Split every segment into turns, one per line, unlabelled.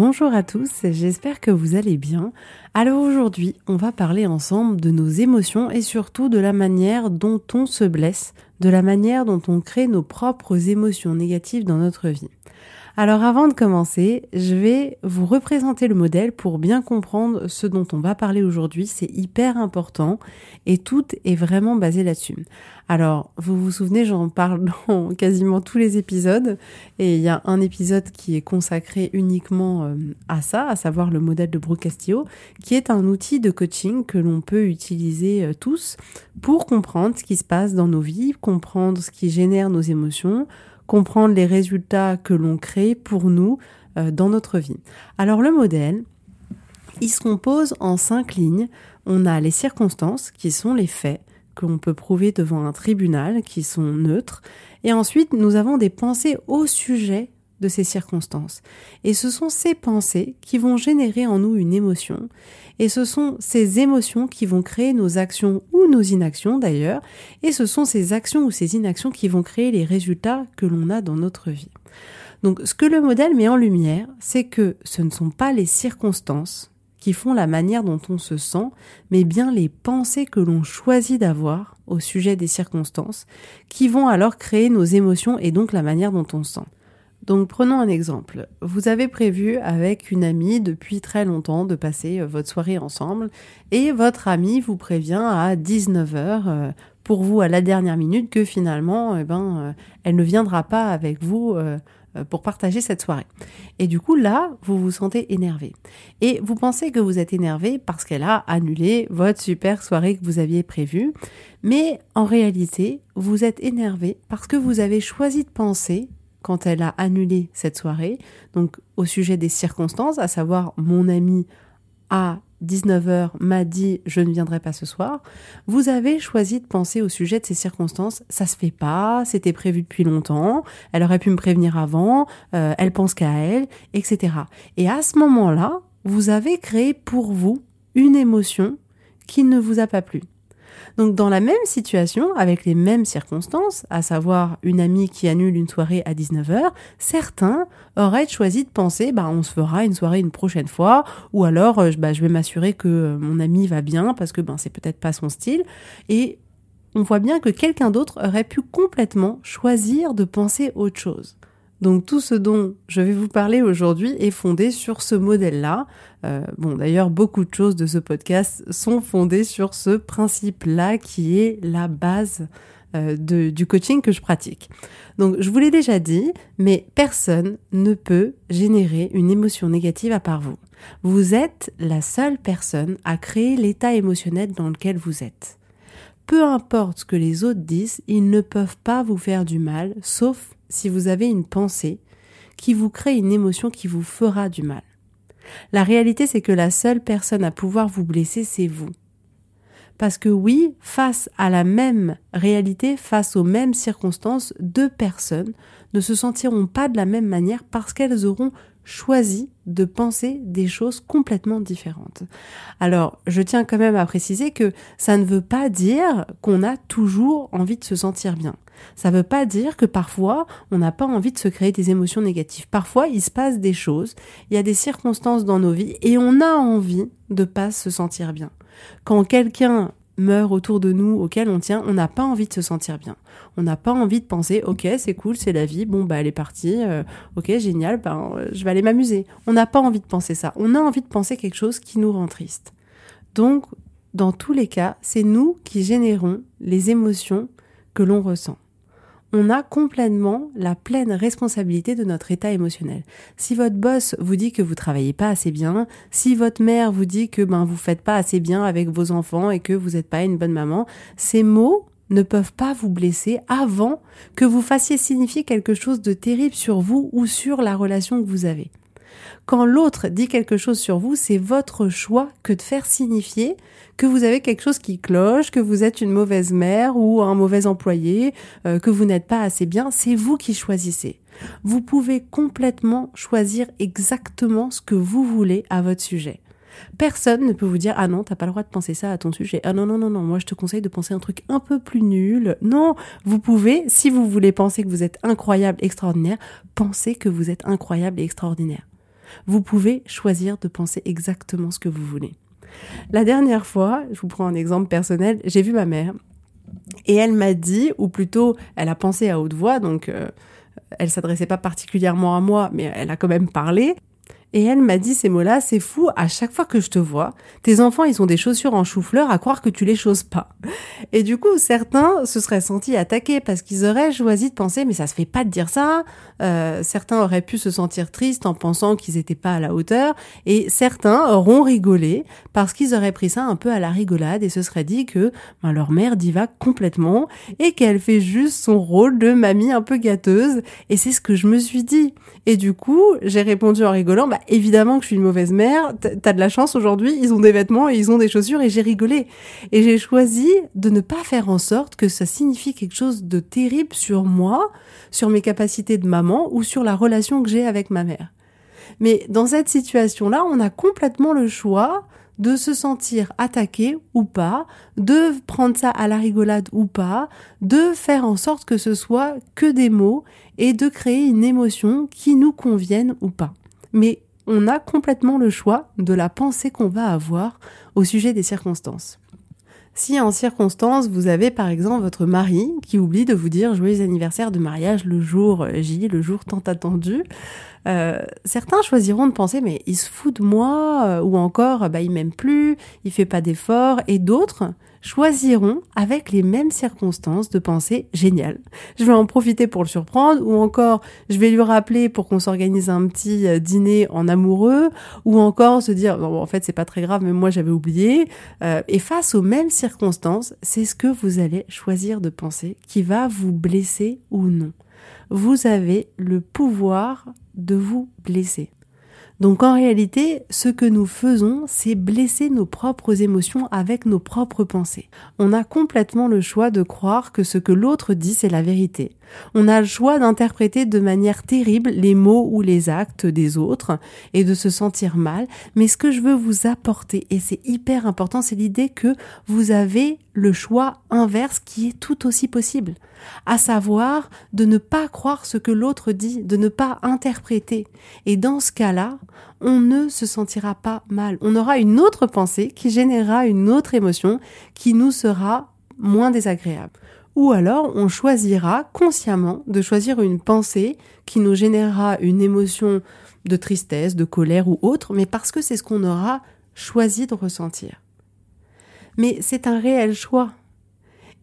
Bonjour à tous, j'espère que vous allez bien. Alors aujourd'hui, on va parler ensemble de nos émotions et surtout de la manière dont on se blesse, de la manière dont on crée nos propres émotions négatives dans notre vie. Alors avant de commencer, je vais vous représenter le modèle pour bien comprendre ce dont on va parler aujourd'hui. C'est hyper important et tout est vraiment basé là-dessus. Alors, vous vous souvenez, j'en parle dans quasiment tous les épisodes et il y a un épisode qui est consacré uniquement euh, à ça, à savoir le modèle de Brooke Castillo, qui est un outil de coaching que l'on peut utiliser euh, tous pour comprendre ce qui se passe dans nos vies, comprendre ce qui génère nos émotions, comprendre les résultats que l'on crée pour nous euh, dans notre vie. Alors le modèle, il se compose en cinq lignes. On a les circonstances qui sont les faits que l'on peut prouver devant un tribunal qui sont neutres. Et ensuite, nous avons des pensées au sujet de ces circonstances. Et ce sont ces pensées qui vont générer en nous une émotion. Et ce sont ces émotions qui vont créer nos actions ou nos inactions d'ailleurs. Et ce sont ces actions ou ces inactions qui vont créer les résultats que l'on a dans notre vie. Donc ce que le modèle met en lumière, c'est que ce ne sont pas les circonstances qui font la manière dont on se sent, mais bien les pensées que l'on choisit d'avoir au sujet des circonstances, qui vont alors créer nos émotions et donc la manière dont on se sent. Donc prenons un exemple. Vous avez prévu avec une amie depuis très longtemps de passer euh, votre soirée ensemble et votre amie vous prévient à 19h euh, pour vous à la dernière minute que finalement eh ben euh, elle ne viendra pas avec vous pour partager cette soirée. Et du coup là, vous vous sentez énervé. Et vous pensez que vous êtes énervé parce qu'elle a annulé votre super soirée que vous aviez prévue, mais en réalité, vous êtes énervé parce que vous avez choisi de penser quand elle a annulé cette soirée, donc au sujet des circonstances, à savoir mon ami à 19h m'a dit je ne viendrai pas ce soir, vous avez choisi de penser au sujet de ces circonstances, ça se fait pas, c'était prévu depuis longtemps, elle aurait pu me prévenir avant, euh, elle pense qu'à elle, etc. Et à ce moment-là, vous avez créé pour vous une émotion qui ne vous a pas plu. Donc dans la même situation, avec les mêmes circonstances, à savoir une amie qui annule une soirée à 19h, certains auraient choisi de penser bah on se fera une soirée une prochaine fois ou alors euh, bah, je vais m'assurer que euh, mon ami va bien parce que ben c'est peut-être pas son style et on voit bien que quelqu'un d'autre aurait pu complètement choisir de penser autre chose. Donc tout ce dont je vais vous parler aujourd'hui est fondé sur ce modèle-là. Euh, bon, d'ailleurs, beaucoup de choses de ce podcast sont fondées sur ce principe-là qui est la base euh, du coaching que je pratique. Donc je vous l'ai déjà dit, mais personne ne peut générer une émotion négative à part vous. Vous êtes la seule personne à créer l'état émotionnel dans lequel vous êtes. Peu importe ce que les autres disent, ils ne peuvent pas vous faire du mal, sauf si vous avez une pensée qui vous crée une émotion qui vous fera du mal. La réalité, c'est que la seule personne à pouvoir vous blesser, c'est vous. Parce que oui, face à la même réalité, face aux mêmes circonstances, deux personnes ne se sentiront pas de la même manière parce qu'elles auront choisi de penser des choses complètement différentes. Alors, je tiens quand même à préciser que ça ne veut pas dire qu'on a toujours envie de se sentir bien. Ça ne veut pas dire que parfois on n'a pas envie de se créer des émotions négatives. Parfois, il se passe des choses, il y a des circonstances dans nos vies et on a envie de pas se sentir bien. Quand quelqu'un meurent autour de nous, auxquels on tient, on n'a pas envie de se sentir bien. On n'a pas envie de penser, ok, c'est cool, c'est la vie, bon, bah, elle est partie, euh, ok, génial, ben, euh, je vais aller m'amuser. On n'a pas envie de penser ça. On a envie de penser quelque chose qui nous rend triste. Donc, dans tous les cas, c'est nous qui générons les émotions que l'on ressent on a complètement la pleine responsabilité de notre état émotionnel. Si votre boss vous dit que vous travaillez pas assez bien, si votre mère vous dit que ben vous faites pas assez bien avec vos enfants et que vous n'êtes pas une bonne maman, ces mots ne peuvent pas vous blesser avant que vous fassiez signifier quelque chose de terrible sur vous ou sur la relation que vous avez. Quand l'autre dit quelque chose sur vous, c'est votre choix que de faire signifier que vous avez quelque chose qui cloche, que vous êtes une mauvaise mère ou un mauvais employé, euh, que vous n'êtes pas assez bien. C'est vous qui choisissez. Vous pouvez complètement choisir exactement ce que vous voulez à votre sujet. Personne ne peut vous dire ah non t'as pas le droit de penser ça à ton sujet ah non non non non moi je te conseille de penser un truc un peu plus nul non vous pouvez si vous voulez penser que vous êtes incroyable extraordinaire pensez que vous êtes incroyable et extraordinaire vous pouvez choisir de penser exactement ce que vous voulez. La dernière fois, je vous prends un exemple personnel, j'ai vu ma mère et elle m'a dit, ou plutôt elle a pensé à haute voix, donc euh, elle s'adressait pas particulièrement à moi, mais elle a quand même parlé. Et elle m'a dit ces mots-là, c'est fou, à chaque fois que je te vois, tes enfants, ils ont des chaussures en chou-fleur à croire que tu les choses pas. Et du coup, certains se seraient sentis attaqués parce qu'ils auraient choisi de penser, mais ça se fait pas de dire ça. Euh, certains auraient pu se sentir tristes en pensant qu'ils n'étaient pas à la hauteur. Et certains auront rigolé parce qu'ils auraient pris ça un peu à la rigolade et se seraient dit que ben, leur mère divague complètement et qu'elle fait juste son rôle de mamie un peu gâteuse. Et c'est ce que je me suis dit. Et du coup, j'ai répondu en rigolant, bah, évidemment que je suis une mauvaise mère, t'as de la chance aujourd'hui, ils ont des vêtements et ils ont des chaussures et j'ai rigolé. Et j'ai choisi de ne pas faire en sorte que ça signifie quelque chose de terrible sur moi, sur mes capacités de maman ou sur la relation que j'ai avec ma mère. Mais dans cette situation-là, on a complètement le choix de se sentir attaqué ou pas, de prendre ça à la rigolade ou pas, de faire en sorte que ce soit que des mots et de créer une émotion qui nous convienne ou pas. Mais on a complètement le choix de la pensée qu'on va avoir au sujet des circonstances. Si en circonstance, vous avez par exemple votre mari qui oublie de vous dire joyeux anniversaire de mariage le jour J, le jour tant attendu, euh, certains choisiront de penser mais il se fout de moi euh, ou encore bah il m'aime plus, il fait pas d'efforts et d'autres choisiront avec les mêmes circonstances de penser génial. Je vais en profiter pour le surprendre ou encore je vais lui rappeler pour qu'on s'organise un petit euh, dîner en amoureux ou encore se dire en fait c'est pas très grave mais moi j'avais oublié et face aux mêmes circonstances, c'est ce que vous allez choisir de penser qui va vous blesser ou non. Vous avez le pouvoir de vous blesser. Donc en réalité, ce que nous faisons, c'est blesser nos propres émotions avec nos propres pensées. On a complètement le choix de croire que ce que l'autre dit, c'est la vérité. On a le choix d'interpréter de manière terrible les mots ou les actes des autres et de se sentir mal. Mais ce que je veux vous apporter, et c'est hyper important, c'est l'idée que vous avez le choix inverse qui est tout aussi possible. À savoir de ne pas croire ce que l'autre dit, de ne pas interpréter. Et dans ce cas-là, on ne se sentira pas mal. On aura une autre pensée qui générera une autre émotion qui nous sera moins désagréable. Ou alors on choisira consciemment de choisir une pensée qui nous générera une émotion de tristesse, de colère ou autre, mais parce que c'est ce qu'on aura choisi de ressentir. Mais c'est un réel choix.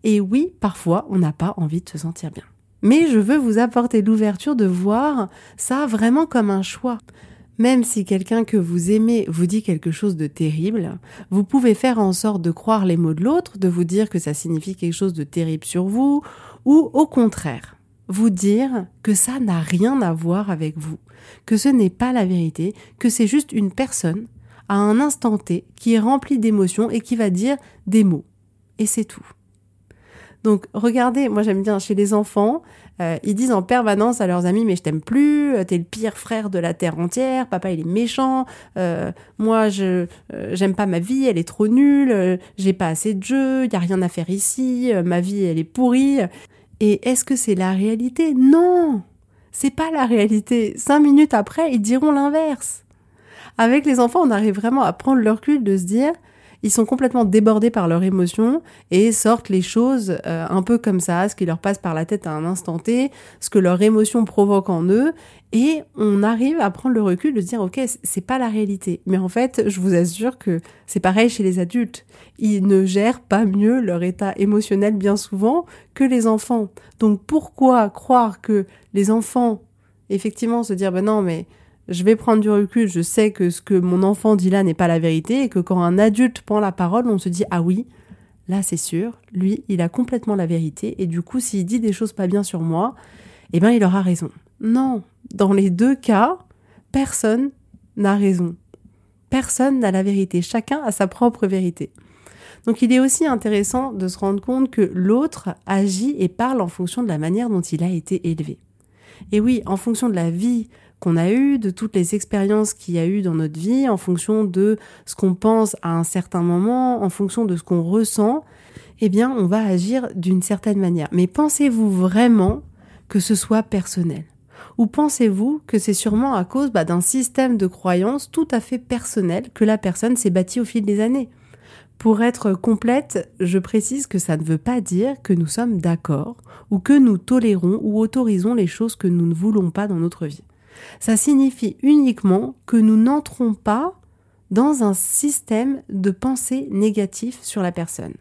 Et oui, parfois, on n'a pas envie de se sentir bien. Mais je veux vous apporter l'ouverture de voir ça vraiment comme un choix. Même si quelqu'un que vous aimez vous dit quelque chose de terrible, vous pouvez faire en sorte de croire les mots de l'autre, de vous dire que ça signifie quelque chose de terrible sur vous, ou au contraire, vous dire que ça n'a rien à voir avec vous, que ce n'est pas la vérité, que c'est juste une personne à un instant T qui est remplie d'émotions et qui va dire des mots. Et c'est tout. Donc regardez, moi j'aime bien chez les enfants, euh, ils disent en permanence à leurs amis mais je t'aime plus, euh, t'es le pire frère de la terre entière, papa il est méchant, euh, moi je j'aime pas ma vie, elle est trop nulle, j'ai pas assez de jeux, y a rien à faire ici, ma vie elle est pourrie. Et est-ce que c'est la réalité? Non, c'est pas la réalité. Cinq minutes après, ils diront l'inverse. Avec les enfants, on arrive vraiment à prendre leur recul de se dire ils sont complètement débordés par leurs émotions et sortent les choses euh, un peu comme ça, ce qui leur passe par la tête à un instant T, ce que leur émotion provoque en eux, et on arrive à prendre le recul de dire ok, c'est pas la réalité. Mais en fait, je vous assure que c'est pareil chez les adultes. Ils ne gèrent pas mieux leur état émotionnel bien souvent que les enfants. Donc pourquoi croire que les enfants, effectivement, se dire ben non mais je vais prendre du recul, je sais que ce que mon enfant dit là n'est pas la vérité et que quand un adulte prend la parole, on se dit ah oui, là c'est sûr, lui, il a complètement la vérité et du coup s'il dit des choses pas bien sur moi, eh ben il aura raison. Non, dans les deux cas, personne n'a raison. Personne n'a la vérité, chacun a sa propre vérité. Donc il est aussi intéressant de se rendre compte que l'autre agit et parle en fonction de la manière dont il a été élevé. Et oui, en fonction de la vie qu'on a eu, de toutes les expériences qu'il y a eu dans notre vie, en fonction de ce qu'on pense à un certain moment, en fonction de ce qu'on ressent, eh bien, on va agir d'une certaine manière. Mais pensez-vous vraiment que ce soit personnel? Ou pensez-vous que c'est sûrement à cause bah, d'un système de croyances tout à fait personnel que la personne s'est bâtie au fil des années? Pour être complète, je précise que ça ne veut pas dire que nous sommes d'accord ou que nous tolérons ou autorisons les choses que nous ne voulons pas dans notre vie. Ça signifie uniquement que nous n'entrons pas dans un système de pensée négative sur la personne.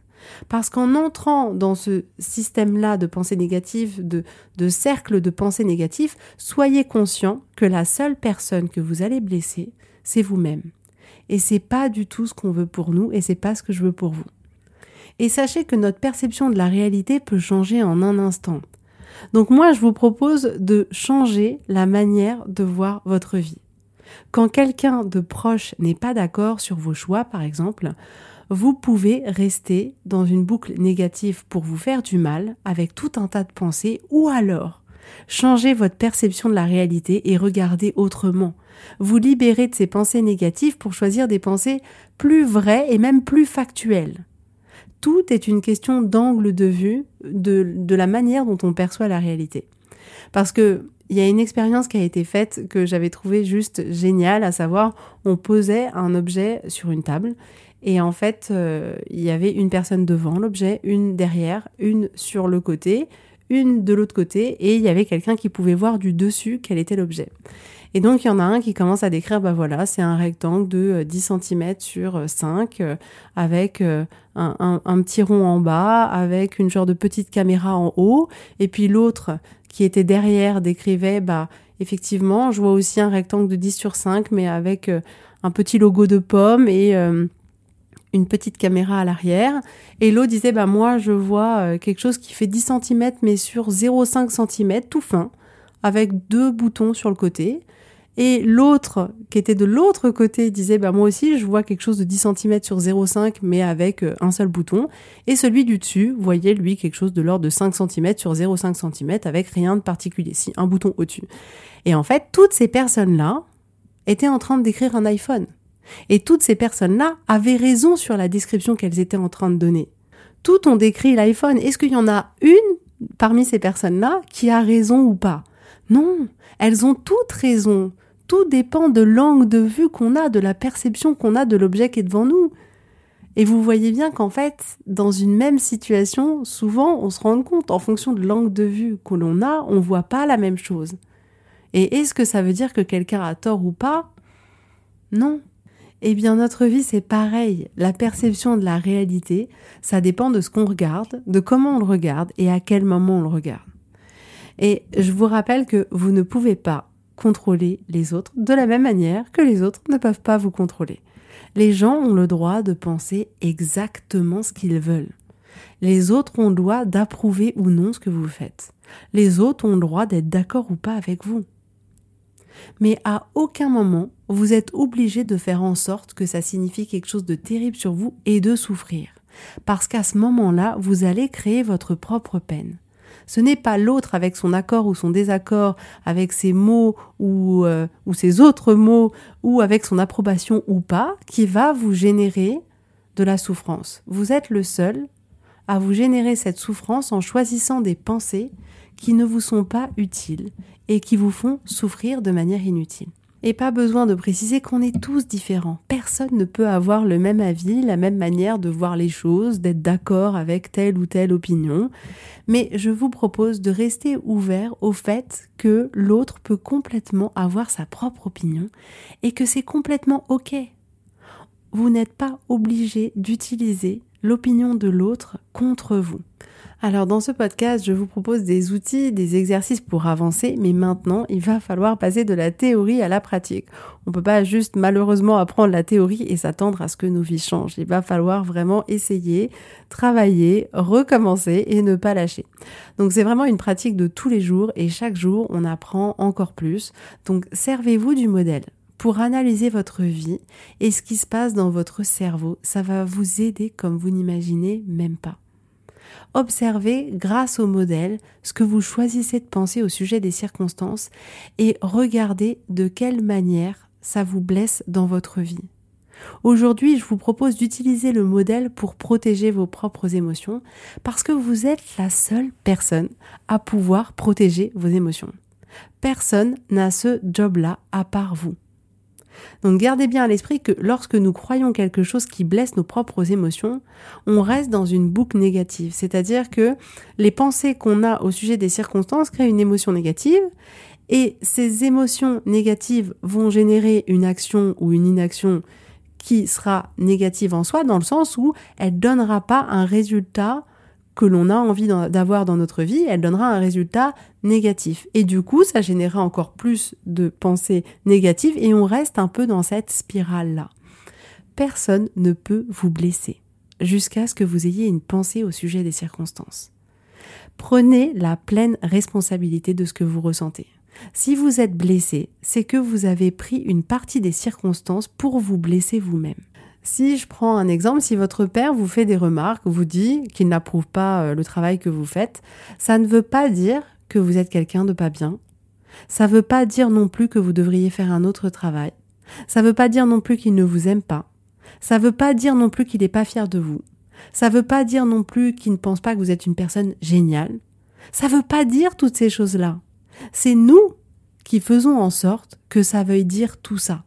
Parce qu'en entrant dans ce système-là de pensée négative, de, cercle de pensée négative, soyez conscient que la seule personne que vous allez blesser, c'est vous-même. Et c'est pas du tout ce qu'on veut pour nous et c'est pas ce que je veux pour vous. Et sachez que notre perception de la réalité peut changer en un instant. Donc moi, je vous propose de changer la manière de voir votre vie. Quand quelqu'un de proche n'est pas d'accord sur vos choix, par exemple, vous pouvez rester dans une boucle négative pour vous faire du mal avec tout un tas de pensées ou alors changer votre perception de la réalité et regarder autrement. Vous libérer de ces pensées négatives pour choisir des pensées plus vraies et même plus factuelles tout est une question d'angle de vue, de, la manière dont on perçoit la réalité. Parce que il y a une expérience qui a été faite que j'avais trouvée juste géniale, à savoir, on posait un objet sur une table et en fait, euh, il y avait une personne devant l'objet, une derrière, une sur le côté, une de l'autre côté, et il y avait quelqu'un qui pouvait voir du dessus quel était l'objet. Et donc, il y en a un qui commence à décrire, bah voilà, c'est un rectangle de 10 euh, cm sur 5, euh, avec euh, un, un, petit rond en bas, avec une genre de petite caméra en haut. Et puis l'autre, qui était derrière, décrivait, bah, effectivement, je vois aussi un rectangle de 10 sur 5, mais avec un petit logo de pomme et une petite caméra à l'arrière. Et l'autre disait, bah, moi, je vois quelque chose qui fait 10 cm, mais sur 0,5 cm, tout fin, avec deux boutons sur le côté. Et l'autre, qui était de l'autre côté, disait bah moi aussi je vois quelque chose de 10 cm sur 0,5 mais avec euh, un seul bouton. Et celui du dessus voyait lui quelque chose de l'ordre de 5 cm sur 0,5 cm avec rien de particulier, si un bouton au-dessus. Et en fait, toutes ces personnes-là étaient en train de décrire un iPhone. Et toutes ces personnes-là avaient raison sur la description qu'elles étaient en train de donner. Toutes ont décrit l'iPhone. Est-ce qu'il y en a une parmi ces personnes-là qui a raison ou pas? Non, elles ont toutes raison tout dépend de l'angle de vue qu'on a, de la perception qu'on a de l'objet qui est devant nous. Et vous voyez bien qu'en fait, dans une même situation, souvent on se rend compte, en fonction de l'angle de vue que l'on a, on voit pas la même chose. Et est-ce que ça veut dire que quelqu'un a tort ou pas? Non. Eh bien, notre vie, c'est pareil. La perception de la réalité, ça dépend de ce qu'on regarde, de comment on le regarde et à quel moment on le regarde. Et je vous rappelle que vous ne pouvez pas contrôler les autres de la même manière que les autres ne peuvent pas vous contrôler. Les gens ont le droit de penser exactement ce qu'ils veulent. Les autres ont le droit d'approuver ou non ce que vous faites. Les autres ont le droit d'être d'accord ou pas avec vous. Mais à aucun moment, vous êtes obligé de faire en sorte que ça signifie quelque chose de terrible sur vous et de souffrir. Parce qu'à ce moment-là, vous allez créer votre propre peine. Ce n'est pas l'autre avec son accord ou son désaccord, avec ses mots ou, euh, ou ses autres mots, ou avec son approbation ou pas, qui va vous générer de la souffrance. Vous êtes le seul à vous générer cette souffrance en choisissant des pensées qui ne vous sont pas utiles et qui vous font souffrir de manière inutile. Et pas besoin de préciser qu'on est tous différents. Personne ne peut avoir le même avis, la même manière de voir les choses, d'être d'accord avec telle ou telle opinion. Mais je vous propose de rester ouvert au fait que l'autre peut complètement avoir sa propre opinion et que c'est complètement OK. Vous n'êtes pas obligé d'utiliser l'opinion de l'autre contre vous. Alors dans ce podcast, je vous propose des outils, des exercices pour avancer, mais maintenant, il va falloir passer de la théorie à la pratique. On peut pas juste malheureusement apprendre la théorie et s'attendre à ce que nos vies changent. Il va falloir vraiment essayer, travailler, recommencer et ne pas lâcher. Donc c'est vraiment une pratique de tous les jours et chaque jour, on apprend encore plus. Donc servez-vous du modèle pour analyser votre vie et ce qui se passe dans votre cerveau. Ça va vous aider comme vous n'imaginez même pas. Observez grâce au modèle ce que vous choisissez de penser au sujet des circonstances et regardez de quelle manière ça vous blesse dans votre vie. Aujourd'hui, je vous propose d'utiliser le modèle pour protéger vos propres émotions parce que vous êtes la seule personne à pouvoir protéger vos émotions. Personne n'a ce job-là à part vous. Donc gardez bien à l'esprit que lorsque nous croyons quelque chose qui blesse nos propres émotions, on reste dans une boucle négative. C'est-à-dire que les pensées qu'on a au sujet des circonstances créent une émotion négative et ces émotions négatives vont générer une action ou une inaction qui sera négative en soi dans le sens où elle donnera pas un résultat que l'on a envie d'avoir dans notre vie, elle donnera un résultat négatif. Et du coup, ça générera encore plus de pensées négatives et on reste un peu dans cette spirale-là. Personne ne peut vous blesser jusqu'à ce que vous ayez une pensée au sujet des circonstances. Prenez la pleine responsabilité de ce que vous ressentez. Si vous êtes blessé, c'est que vous avez pris une partie des circonstances pour vous blesser vous-même. Si je prends un exemple, si votre père vous fait des remarques, vous dit qu'il n'approuve pas euh, le travail que vous faites, ça ne veut pas dire que vous êtes quelqu'un de pas bien. Ça ne veut pas dire non plus que vous devriez faire un autre travail. Ça ne veut pas dire non plus qu'il ne vous aime pas. Ça ne veut pas dire non plus qu'il n'est pas fier de vous. Ça ne veut pas dire non plus qu'il ne pense pas que vous êtes une personne géniale. Ça ne veut pas dire toutes ces choses-là. C'est nous qui faisons en sorte que ça veuille dire tout ça.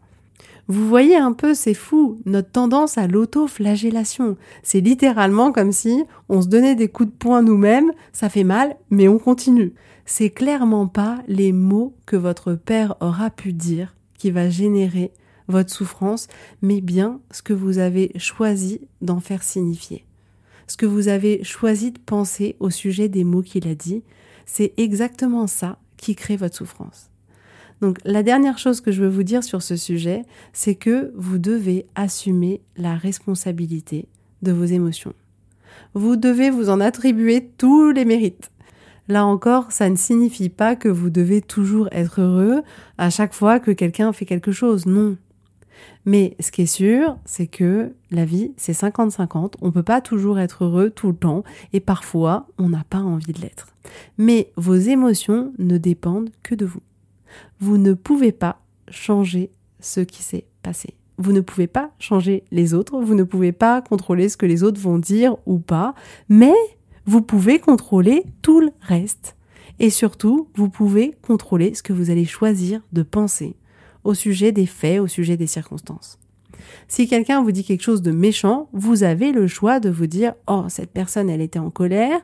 Vous voyez un peu, c'est fou, notre tendance à l'auto-flagellation. C'est littéralement comme si on se donnait des coups de poing nous-mêmes, ça fait mal, mais on continue. C'est clairement pas les mots que votre père aura pu dire qui va générer votre souffrance, mais bien ce que vous avez choisi d'en faire signifier. Ce que vous avez choisi de penser au sujet des mots qu'il a dit, c'est exactement ça qui crée votre souffrance. Donc la dernière chose que je veux vous dire sur ce sujet, c'est que vous devez assumer la responsabilité de vos émotions. Vous devez vous en attribuer tous les mérites. Là encore, ça ne signifie pas que vous devez toujours être heureux à chaque fois que quelqu'un fait quelque chose, non. Mais ce qui est sûr, c'est que la vie, c'est 50-50. On ne peut pas toujours être heureux tout le temps et parfois, on n'a pas envie de l'être. Mais vos émotions ne dépendent que de vous. Vous ne pouvez pas changer ce qui s'est passé. Vous ne pouvez pas changer les autres, vous ne pouvez pas contrôler ce que les autres vont dire ou pas, mais vous pouvez contrôler tout le reste. Et surtout, vous pouvez contrôler ce que vous allez choisir de penser au sujet des faits, au sujet des circonstances. Si quelqu'un vous dit quelque chose de méchant, vous avez le choix de vous dire Oh, cette personne, elle était en colère,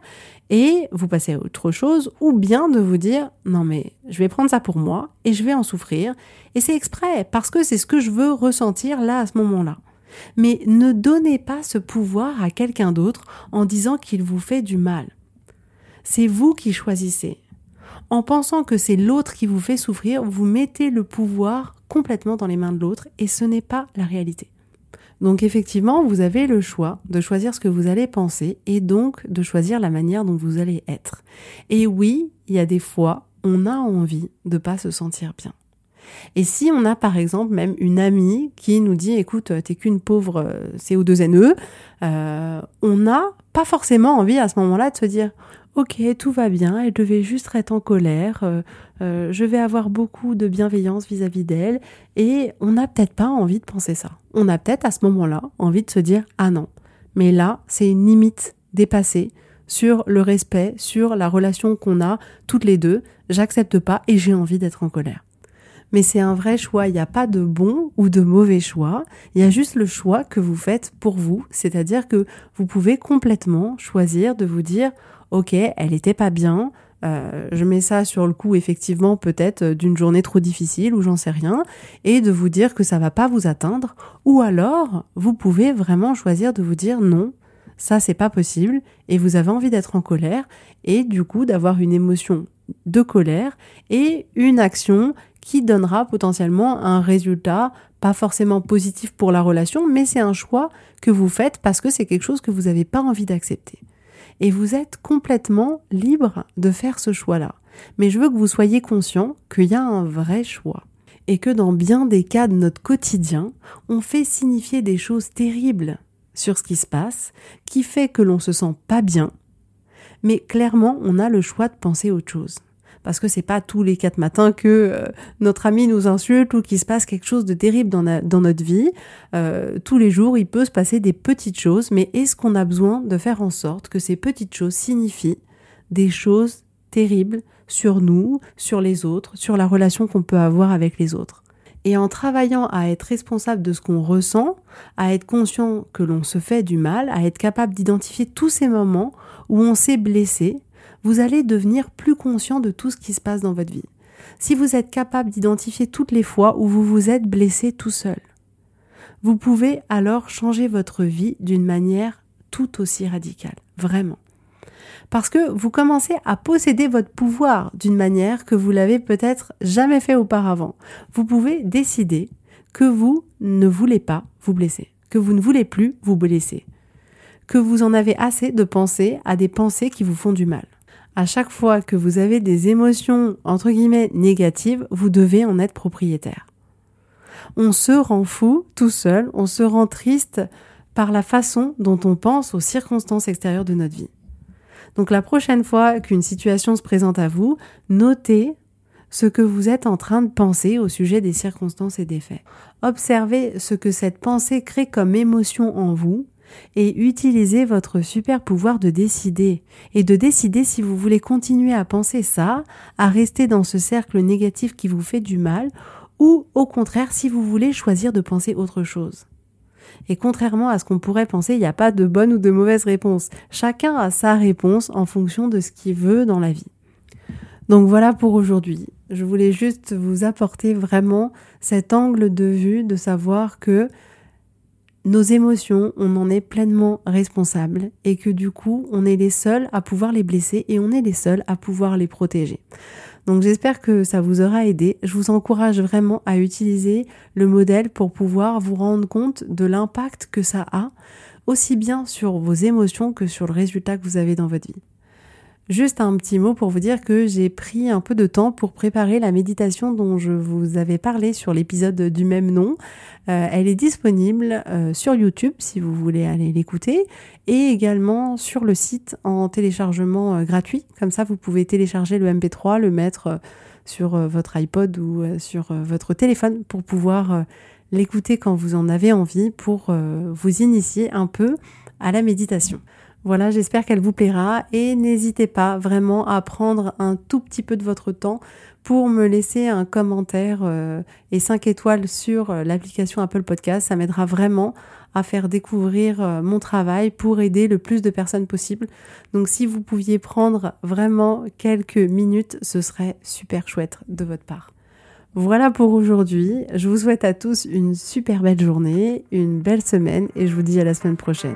et vous passez à autre chose, ou bien de vous dire Non, mais je vais prendre ça pour moi, et je vais en souffrir, et c'est exprès, parce que c'est ce que je veux ressentir là, à ce moment-là. Mais ne donnez pas ce pouvoir à quelqu'un d'autre en disant qu'il vous fait du mal. C'est vous qui choisissez. En pensant que c'est l'autre qui vous fait souffrir, vous mettez le pouvoir complètement dans les mains de l'autre et ce n'est pas la réalité. Donc effectivement, vous avez le choix de choisir ce que vous allez penser et donc de choisir la manière dont vous allez être. Et oui, il y a des fois, on a envie de pas se sentir bien. Et si on a par exemple même une amie qui nous dit écoute, t'es qu'une pauvre euh, CO2NE, euh, on n'a pas forcément envie à ce moment-là de se dire ok, tout va bien, elle devait juste être en colère, euh, euh, je vais avoir beaucoup de bienveillance vis-à-vis d'elle, et on n'a peut-être pas envie de penser ça. On a peut-être à ce moment-là envie de se dire ah non, mais là c'est une limite dépassée sur le respect, sur la relation qu'on a toutes les deux, j'accepte pas et j'ai envie d'être en colère. mais c'est un vrai choix. Il n'y a pas de bon ou de mauvais choix. Il y a juste le choix que vous faites pour vous. C'est-à-dire que vous pouvez complètement choisir de vous dire, OK, elle n'était pas bien. Euh, je mets ça sur le coup, effectivement, peut-être euh, d'une journée trop difficile ou j'en sais rien, et de vous dire que ça va pas vous atteindre. Ou alors, vous pouvez vraiment choisir de vous dire non, ça c'est pas possible, et vous avez envie d'être en colère, et du coup d'avoir une émotion de colère et une action qui donnera potentiellement un résultat pas forcément positif pour la relation, mais c'est un choix que vous faites parce que c'est quelque chose que vous n'avez pas envie d'accepter. Et vous êtes complètement libre de faire ce choix-là. Mais je veux que vous soyez conscient qu'il y a un vrai choix. Et que dans bien des cas de notre quotidien, on fait signifier des choses terribles sur ce qui se passe, qui fait que l'on se sent pas bien, mais clairement, on a le choix de penser autre chose. Parce que c'est pas tous les quatre matins que euh, notre ami nous insulte ou qu'il se passe quelque chose de terrible dans, notre vie. Euh, tous les jours, il peut se passer des petites choses, mais est-ce qu'on a besoin de faire en sorte que ces petites choses signifient des choses terribles sur nous, sur les autres, sur la relation qu'on peut avoir avec les autres? Et en travaillant à être responsable de ce qu'on ressent, à être conscient que l'on se fait du mal, à être capable d'identifier tous ces moments où on s'est blessé, vous allez devenir plus conscient de tout ce qui se passe dans votre vie. Si vous êtes capable d'identifier toutes les fois où vous vous êtes blessé tout seul, vous pouvez alors changer votre vie d'une manière tout aussi radicale, vraiment. Parce que vous commencez à posséder votre pouvoir d'une manière que vous l'avez peut-être jamais fait auparavant. Vous pouvez décider que vous ne voulez pas vous blesser, que vous ne voulez plus vous blesser, que vous en avez assez de penser à des pensées qui vous font du mal. À chaque fois que vous avez des émotions entre guillemets négatives, vous devez en être propriétaire. On se rend fou tout seul, on se rend triste par la façon dont on pense aux circonstances extérieures de notre vie. Donc la prochaine fois qu'une situation se présente à vous, notez ce que vous êtes en train de penser au sujet des circonstances et des faits. Observez ce que cette pensée crée comme émotion en vous et utilisez votre super pouvoir de décider et de décider si vous voulez continuer à penser ça, à rester dans ce cercle négatif qui vous fait du mal ou au contraire si vous voulez choisir de penser autre chose. Et contrairement à ce qu'on pourrait penser, il n'y a pas de bonne ou de mauvaise réponse. Chacun a sa réponse en fonction de ce qu'il veut dans la vie. Donc voilà pour aujourd'hui. Je voulais juste vous apporter vraiment cet angle de vue de savoir que nos émotions, on en est pleinement responsable et que du coup, on est les seuls à pouvoir les blesser et on est les seuls à pouvoir les protéger. Donc j'espère que ça vous aura aidé. Je vous encourage vraiment à utiliser le modèle pour pouvoir vous rendre compte de l'impact que ça a, aussi bien sur vos émotions que sur le résultat que vous avez dans votre vie. Juste un petit mot pour vous dire que j'ai pris un peu de temps pour préparer la méditation dont je vous avais parlé sur l'épisode du même nom. Euh, elle est disponible euh, sur YouTube si vous voulez aller l'écouter et également sur le site en téléchargement euh, gratuit. Comme ça, vous pouvez télécharger le MP3, le mettre sur votre iPod ou sur votre téléphone pour pouvoir l'écouter quand vous en avez envie pour vous initier un peu à la méditation. Voilà, j'espère qu'elle vous plaira et n'hésitez pas vraiment à prendre un tout petit peu de votre temps pour me laisser un commentaire euh, et 5 étoiles sur euh, l'application Apple Podcast. Ça m'aidera vraiment à faire découvrir euh, mon travail pour aider le plus de personnes possible. Donc si vous pouviez prendre vraiment quelques minutes, ce serait super chouette de votre part. Voilà pour aujourd'hui. Je vous souhaite à tous une super belle journée, une belle semaine et je vous dis à la semaine prochaine.